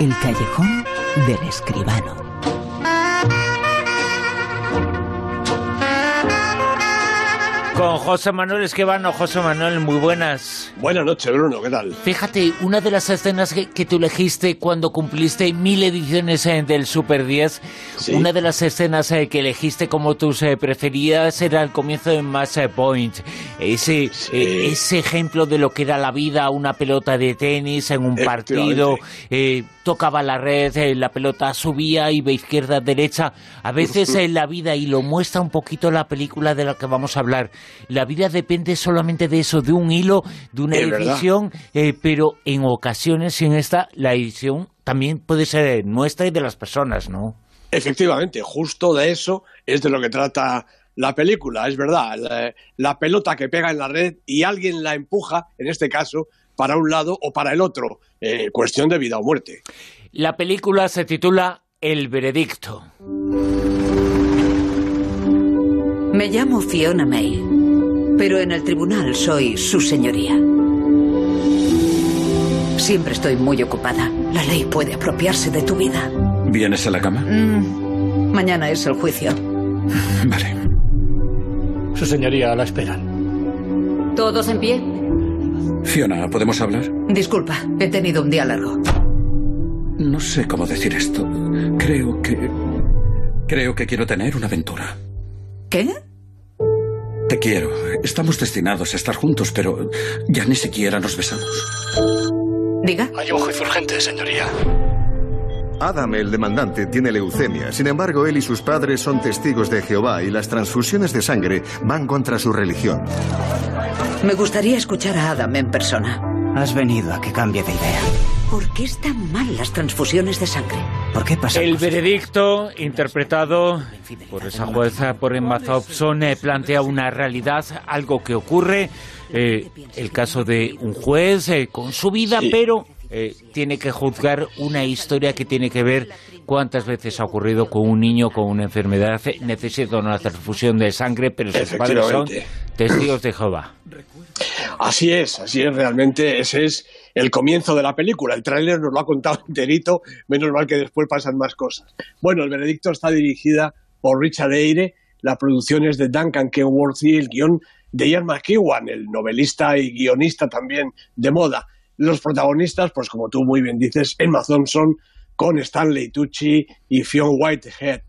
El callejón del escribano. Con José Manuel Esquivano. José Manuel, muy buenas. Buenas noches, Bruno, ¿qué tal? Fíjate, una de las escenas que, que tú elegiste cuando cumpliste mil ediciones eh, del Super 10, Sí. una de las escenas eh, que elegiste como tus eh, preferidas era el comienzo de Match Point. Ese, Sí. eh, ese ejemplo de lo que era la vida, una pelota de tenis en un partido, eh, tocaba la red, eh, la pelota subía, iba izquierda, derecha. A veces en la vida, y lo muestra un poquito la película de la que vamos a hablar, la vida depende solamente de eso, de un hilo, de una edición, eh, pero en ocasiones, y en esta, la edición también puede ser nuestra y de las personas, ¿no? Efectivamente, justo de eso es de lo que trata la película, es verdad. La, la pelota que pega en la red y alguien la empuja, en este caso, para un lado o para el otro. Eh, cuestión de vida o muerte. La película se titula El veredicto. Me llamo Fiona May, pero en el tribunal soy su señoría. Siempre estoy muy ocupada. La ley puede apropiarse de tu vida. ¿Vienes a la cama? Mm, mañana es el juicio. Vale. Su señoría la esperan. ¿Todos en pie? Fiona, ¿podemos hablar? Disculpa, he tenido un día largo. No sé cómo decir esto. Creo que... Creo que quiero tener una aventura. ¿Qué? Te quiero. Estamos destinados a estar juntos, pero ya ni siquiera nos besamos. Diga. Hay un juicio urgente, señoría. Adam, el demandante, tiene leucemia. Sin embargo, él y sus padres son testigos de Jehová y las transfusiones de sangre van contra su religión. Me gustaría escuchar a Adam en persona. Has venido a que cambie de idea. ¿Por qué están mal las transfusiones de sangre? ¿Por qué pasa? El veredicto, interpretado por esa jueza, por Emma Thompson, eh, plantea una realidad, algo que ocurre, eh, el caso de un juez eh, con su vida, Sí. pero eh, tiene que juzgar una historia que tiene que ver cuántas veces ha ocurrido con un niño con una enfermedad, necesita una transfusión de sangre, pero sus padres son. Testigos de Jehová. Así es, así es realmente. Ese es el comienzo de la película. El tráiler nos lo ha contado enterito, menos mal que después pasan más cosas. Bueno, el veredicto está dirigida por Richard Eyre, la producción es de Duncan Kenworth y el guion de Ian McEwan, el novelista y guionista también de moda. Los protagonistas, pues como tú muy bien dices, Emma Thompson con Stanley Tucci y Fionn Whitehead.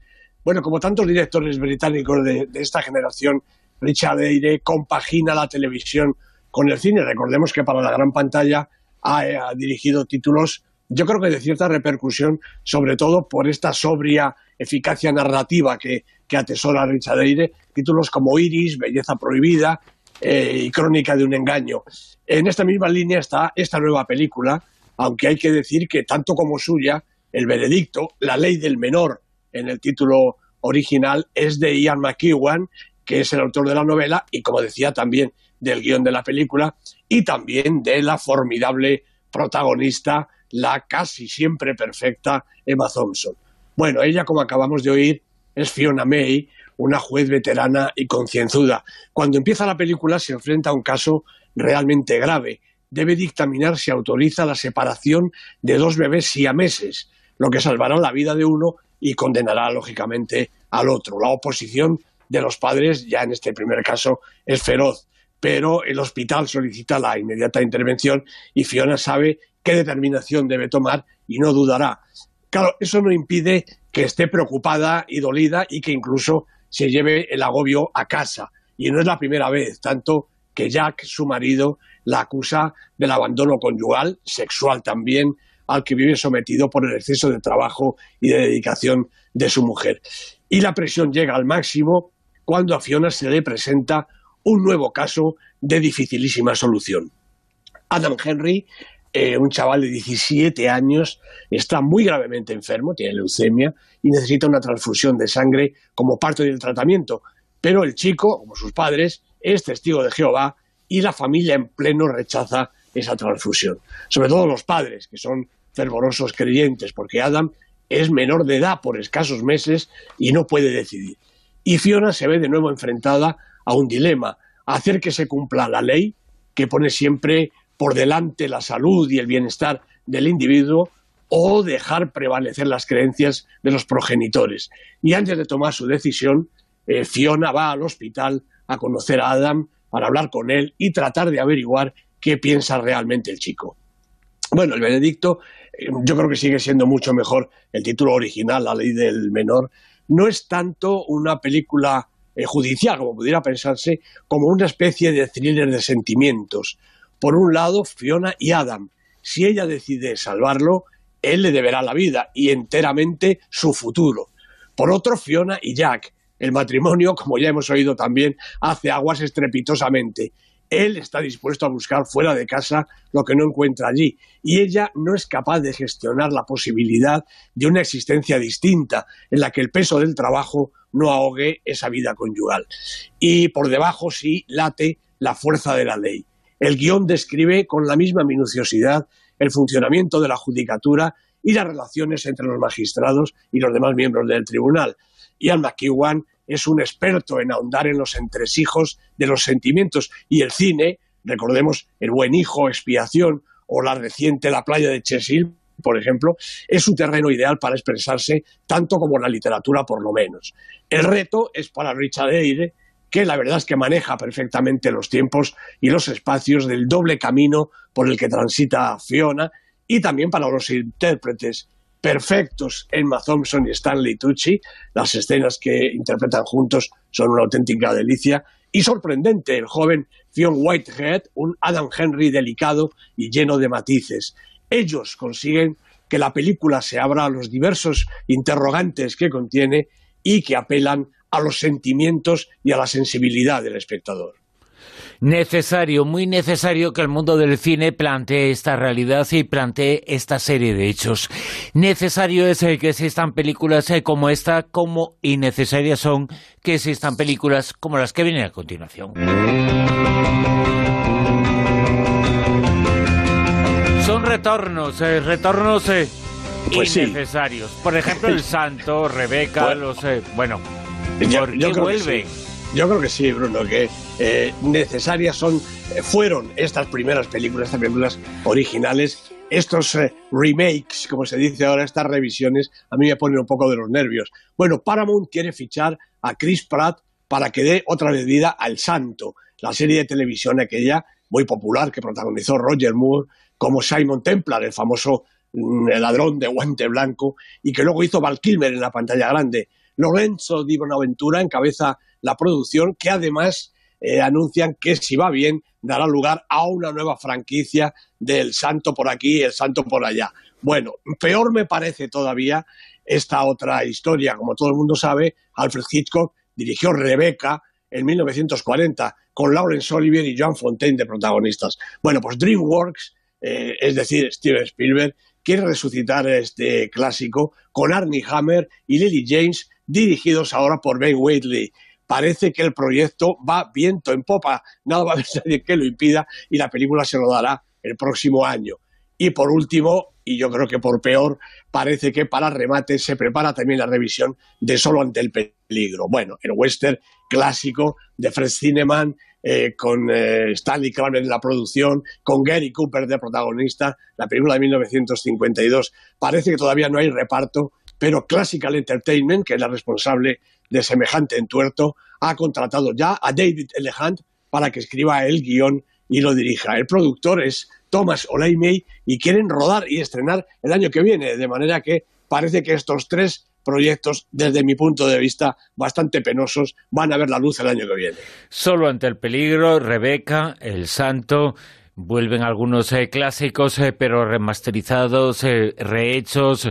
Bueno, como tantos directores británicos de esta generación, Richard Eyre compagina la televisión con el cine. Recordemos que para la gran pantalla ha, dirigido títulos, yo creo que de cierta repercusión, sobre todo por esta sobria eficacia narrativa que, que atesora Richard Eyre, títulos como Iris, Belleza Prohibida eh, y Crónica de un Engaño. En esta misma línea está esta nueva película, aunque hay que decir que tanto como suya, El Veredicto, La Ley del Menor, en el título original, es de Ian McEwan, que es el autor de la novela y, como decía, también del guion de la película y también de la formidable protagonista, la casi siempre perfecta Emma Thompson. Bueno, ella, como acabamos de oír, es Fiona May, una juez veterana y concienzuda. Cuando empieza la película se enfrenta a un caso realmente grave. Debe dictaminar si autoriza la separación de dos bebés siameses, lo que salvará la vida de uno y condenará, lógicamente, al otro. La oposición de los padres, ya en este primer caso, es feroz, pero el hospital solicita la inmediata intervención y Fiona sabe qué determinación debe tomar y no dudará. Claro, eso no impide que esté preocupada y dolida y que incluso se lleve el agobio a casa. Y no es la primera vez, tanto que Jack, su marido, la acusa del abandono conyugal, sexual también, al que vive sometido por el exceso de trabajo y de dedicación de su mujer. Y la presión llega al máximo cuando a Fiona se le presenta un nuevo caso de dificilísima solución. Adam Henry, eh, un chaval de 17 años, está muy gravemente enfermo, tiene leucemia y necesita una transfusión de sangre como parte del tratamiento. Pero el chico, como sus padres, es testigo de Jehová y la familia en pleno rechaza esa transfusión. Sobre todo los padres, que son fervorosos creyentes, porque Adam es menor de edad por escasos meses y no puede decidir. Y Fiona se ve de nuevo enfrentada a un dilema, hacer que se cumpla la ley, que pone siempre por delante la salud y el bienestar del individuo, o dejar prevalecer las creencias de los progenitores. Y antes de tomar su decisión, eh, Fiona va al hospital a conocer a Adam para hablar con él y tratar de averiguar qué piensa realmente el chico. Bueno, el Benedicto, eh, yo creo que sigue siendo mucho mejor el título original, La ley del menor. No es tanto una película eh, judicial, como pudiera pensarse, como una especie de thriller de sentimientos. Por un lado, Fiona y Adam. Si ella decide salvarlo, él le deberá la vida y enteramente su futuro. Por otro, Fiona y Jack. El matrimonio, como ya hemos oído también, hace aguas estrepitosamente él está dispuesto a buscar fuera de casa lo que no encuentra allí y ella no es capaz de gestionar la posibilidad de una existencia distinta en la que el peso del trabajo no ahogue esa vida conyugal. Y por debajo sí late la fuerza de la ley. El guion describe con la misma minuciosidad el funcionamiento de la judicatura y las relaciones entre los magistrados y los demás miembros del tribunal. Ian McEwan es un experto en ahondar en los entresijos de los sentimientos y el cine, recordemos El buen hijo, Expiación o la reciente La playa de Chesil, por ejemplo, es un terreno ideal para expresarse tanto como la literatura por lo menos. El reto es para Richard Eyre, que la verdad es que maneja perfectamente los tiempos y los espacios del doble camino por el que transita Fiona y también para los intérpretes perfectos Emma Thompson y Stanley Tucci. Las escenas que interpretan juntos son una auténtica delicia. Y sorprendente, el joven Fionn Whitehead, un Adam Henry delicado y lleno de matices. Ellos consiguen que la película se abra a los diversos interrogantes que contiene y que apelan a los sentimientos y a la sensibilidad del espectador. Necesario, muy necesario que el mundo del cine plantee esta realidad y plantee esta serie de hechos. Necesario es que existan películas eh, como esta, como innecesarias son que existan películas como las que vienen a continuación. Son retornos, eh, retornos eh, pues innecesarios. Por ejemplo, El Santo, Rebeca, los... bueno, ¿por qué vuelven? Yo creo que sí, Bruno, que eh, necesarias son, eh, fueron estas primeras películas, estas películas originales. Estos eh, remakes, como se dice ahora, estas revisiones, a mí me ponen un poco de los nervios. Bueno, Paramount quiere fichar a Chris Pratt para que dé otra vez al Santo, la serie de televisión aquella muy popular que protagonizó Roger Moore como Simon Templar, el famoso mm, ladrón de guante blanco, y que luego hizo Val Kilmer en la pantalla grande. Lorenzo Di Bonaventura encabeza la producción, que además eh, anuncian que si va bien dará lugar a una nueva franquicia del santo por aquí y el santo por allá. Bueno, peor me parece todavía esta otra historia. Como todo el mundo sabe, Alfred Hitchcock dirigió Rebeca en 1940 con Laurence Olivier y John Fontaine de protagonistas. Bueno, pues DreamWorks, eh, es decir, Steven Spielberg, quiere resucitar este clásico con Arnie Hammer y Lily James, dirigidos ahora por Ben Waitley parece que el proyecto va viento en popa, nada va a haber nadie que lo impida y la película se rodará el próximo año. Y por último, y yo creo que por peor, parece que para remate se prepara también la revisión de Solo ante el peligro. Bueno, el western clásico de Fred Cineman, eh, con eh, Stanley Kramer en la producción, con Gary Cooper de protagonista, la película de 1952. Parece que todavía no hay reparto, pero Classical Entertainment, que es la responsable de semejante entuerto, ha contratado ya a David Elehant para que escriba el guion y lo dirija. El productor es Thomas Oleimey y quieren rodar y estrenar el año que viene, de manera que parece que estos tres proyectos, desde mi punto de vista, bastante penosos, van a ver la luz el año que viene. Solo ante el peligro, Rebeca, El Santo, Vuelven algunos eh, clásicos, eh, pero remasterizados, eh, rehechos.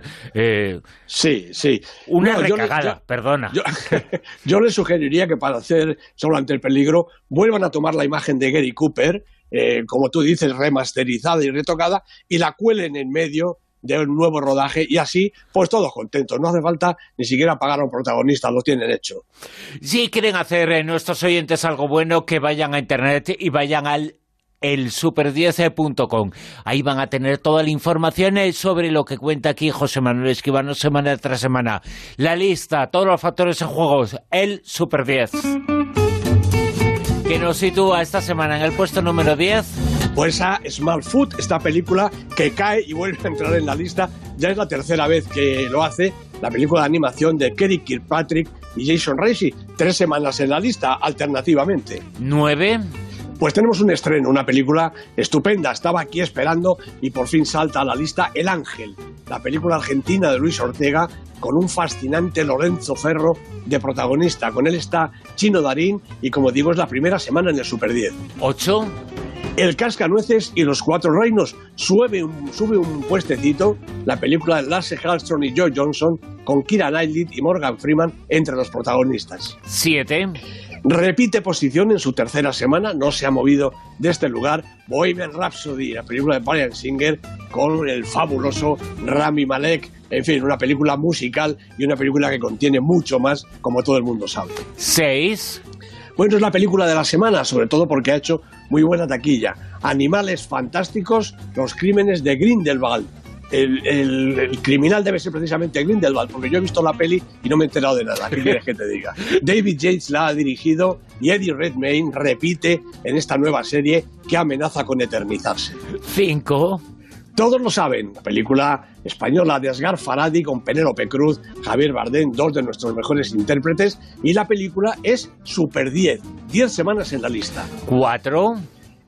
sí, sí. Una recagada, perdona. Yo, les sugeriría que para hacer Solo ante el peligro vuelvan a tomar la imagen de Gary Cooper, como tú dices, remasterizada y retocada, y la cuelen en medio de un nuevo rodaje y así, pues todos contentos. No hace falta ni siquiera pagar a un protagonista, lo tienen hecho. Si quieren hacer nuestros oyentes algo bueno, que vayan a internet y vayan al el super10.com. Ahí van a tener toda la información eh, sobre lo que cuenta aquí José Manuel Esquivano semana tras semana. La lista, todos los factores en juegos, el Super 10. Que nos sitúa esta semana en el puesto número 10. Pues a Small Food, esta película que cae y vuelve a entrar en la lista, ya es la tercera vez que lo hace, la película de animación de Kerry Kirkpatrick y Jason Reisy, tres semanas en la lista, alternativamente. ¿Nueve? Pues tenemos un estreno, una película estupenda. Estaba aquí esperando y por fin salta a la lista El Ángel, la película argentina de Luis Ortega con un fascinante Lorenzo Ferro de protagonista. Con él está Chino Darín y como digo es la primera semana en el Super 10. ¿Ocho? El Cascanueces y los Cuatro Reinos sube un, sube un puestecito la película de Lasse Hallström y Joe Johnson con Kira Knightley y Morgan Freeman entre los protagonistas. Siete. Repite posición en su tercera semana, no se ha movido de este lugar. Bohemian Rhapsody, la película de Brian Singer, con el fabuloso Rami Malek. En fin, una película musical y una película que contiene mucho más, como todo el mundo sabe. Seis. Bueno, es la película de la semana, sobre todo porque ha hecho muy buena taquilla. Animales fantásticos, los crímenes de Grindelwald el, criminal debe ser precisamente Grindelwald, porque yo he visto la peli y no me he enterado de nada. ¿Qué quieres que te diga? David Yates la ha dirigido y Eddie Redmayne repite en esta nueva serie que amenaza con eternizarse. Cinco. Todos lo saben, la película española de Asgar Faradi con Penélope Cruz, Javier Bardem, dos de nuestros mejores intérpretes, y la película es Super 10, 10 semanas en la lista. Cuatro.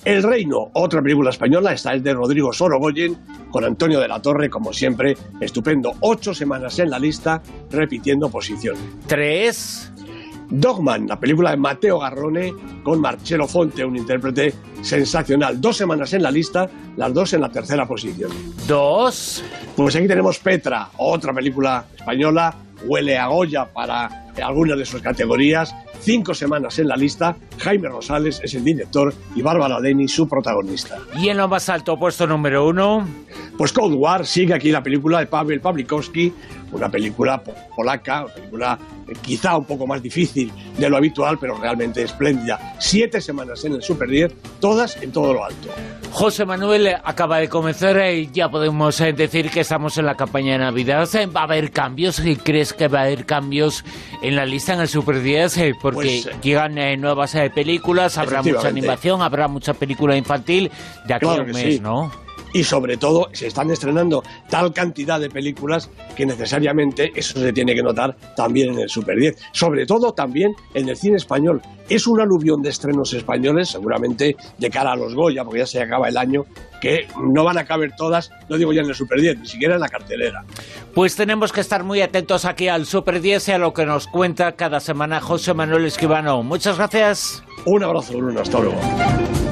El Reino, otra película española, esta es de Rodrigo Sorogoyen, con Antonio de la Torre, como siempre, estupendo. Ocho semanas en la lista, repitiendo posición. Tres. Dogman, la película de Mateo Garrone, con Marcelo Fonte, un intérprete sensacional. Dos semanas en la lista, las dos en la tercera posición. Dos. Pues aquí tenemos Petra, otra película española, huele a Goya para algunas de sus categorías. Cinco semanas en la lista, Jaime Rosales es el director y Bárbara Deni su protagonista. Y en lo más alto, puesto número uno. Pues Cold War sigue aquí la película de Pavel Pawlikowski, una película polaca, una película eh, quizá un poco más difícil de lo habitual, pero realmente espléndida. Siete semanas en el Super 10, todas en todo lo alto. José Manuel acaba de comenzar y ya podemos eh, decir que estamos en la campaña de Navidad. ¿Va a haber cambios? ¿Crees que va a haber cambios en la lista en el Super 10? Eh, porque Pues, llegan nuevas películas, habrá mucha animación, habrá mucha película infantil de aquí Claro a un mes, sí. ¿no? Y sobre todo, se están estrenando tal cantidad de películas que necesariamente eso se tiene que notar también en el Super 10. Sobre todo también en el cine español. Es un aluvión de estrenos españoles, seguramente de cara a los Goya, porque ya se acaba el año, que no van a caber todas, no digo ya en el Super 10, ni siquiera en la cartelera. Pues tenemos que estar muy atentos aquí al Super 10 y a lo que nos cuenta cada semana José Manuel Escribano. Muchas gracias. Un abrazo, Bruno. Hasta luego.